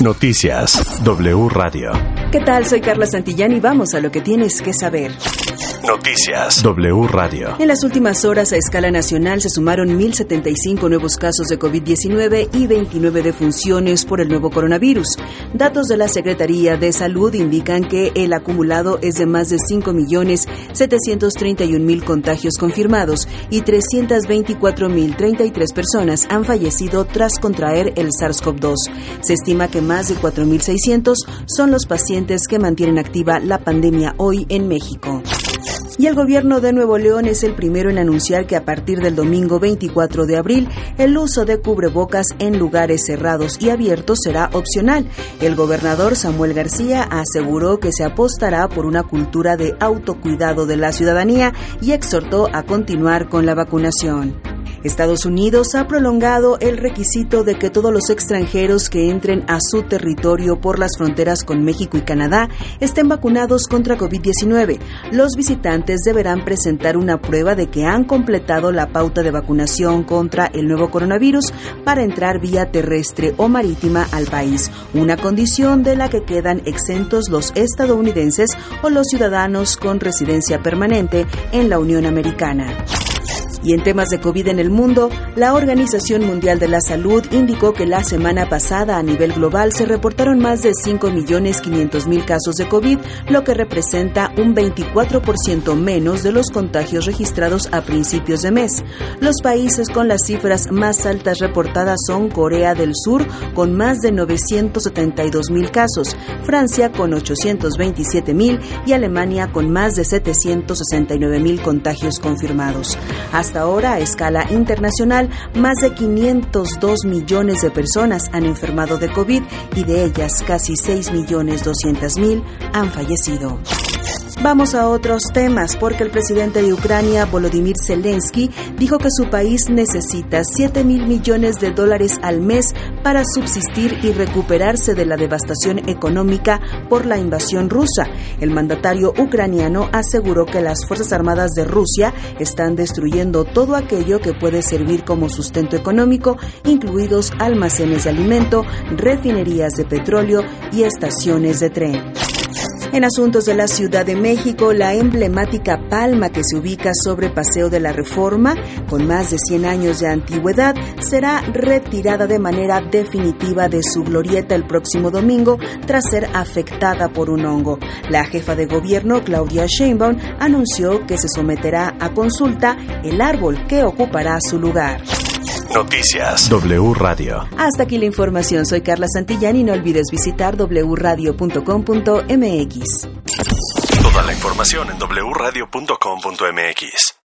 Noticias W Radio. ¿Qué tal? Soy Carla Santillán y vamos a lo que tienes que saber. Noticias W Radio. En las últimas horas a escala nacional se sumaron 1.075 nuevos casos de COVID-19 y 29 defunciones por el nuevo coronavirus. Datos de la Secretaría de Salud indican que el acumulado es de más de 5.731.000 contagios confirmados y 324.033 personas han fallecido tras contraer el SARS-CoV-2. Se estima que más de 4.600 son los pacientes que mantienen activa la pandemia hoy en México. Y el gobierno de Nuevo León es el primero en anunciar que a partir del domingo 24 de abril el uso de cubrebocas en lugares cerrados y abiertos será opcional. El gobernador Samuel García aseguró que se apostará por una cultura de autocuidado de la ciudadanía y exhortó a continuar con la vacunación. Estados Unidos ha prolongado el requisito de que todos los extranjeros que entren a su territorio por las fronteras con México y Canadá estén vacunados contra COVID-19. Los visitantes deberán presentar una prueba de que han completado la pauta de vacunación contra el nuevo coronavirus para entrar vía terrestre o marítima al país, una condición de la que quedan exentos los estadounidenses o los ciudadanos con residencia permanente en la Unión Americana. Y en temas de COVID en el mundo, la Organización Mundial de la Salud indicó que la semana pasada a nivel global se reportaron más de 5.500.000 casos de COVID, lo que representa un 24% menos de los contagios registrados a principios de mes. Los países con las cifras más altas reportadas son Corea del Sur con más de 972.000 casos, Francia con 827.000 y Alemania con más de 769.000 contagios confirmados. Hasta ahora, a escala internacional, más de 502 millones de personas han enfermado de COVID y de ellas casi 6 millones 200 mil han fallecido. Vamos a otros temas porque el presidente de Ucrania, Volodymyr Zelensky, dijo que su país necesita 7 mil millones de dólares al mes para subsistir y recuperarse de la devastación económica por la invasión rusa. El mandatario ucraniano aseguró que las Fuerzas Armadas de Rusia están destruyendo todo aquello que puede servir como sustento económico, incluidos almacenes de alimento, refinerías de petróleo y estaciones de tren. En asuntos de la Ciudad de México, la emblemática palma que se ubica sobre Paseo de la Reforma, con más de 100 años de antigüedad, será retirada de manera definitiva de su glorieta el próximo domingo tras ser afectada por un hongo. La jefa de gobierno, Claudia Sheinbaum, anunció que se someterá a consulta el árbol que ocupará su lugar. Noticias W Radio. Hasta aquí la información. Soy Carla Santillán y no olvides visitar wradio.com.mx. Toda la información en wradio.com.mx.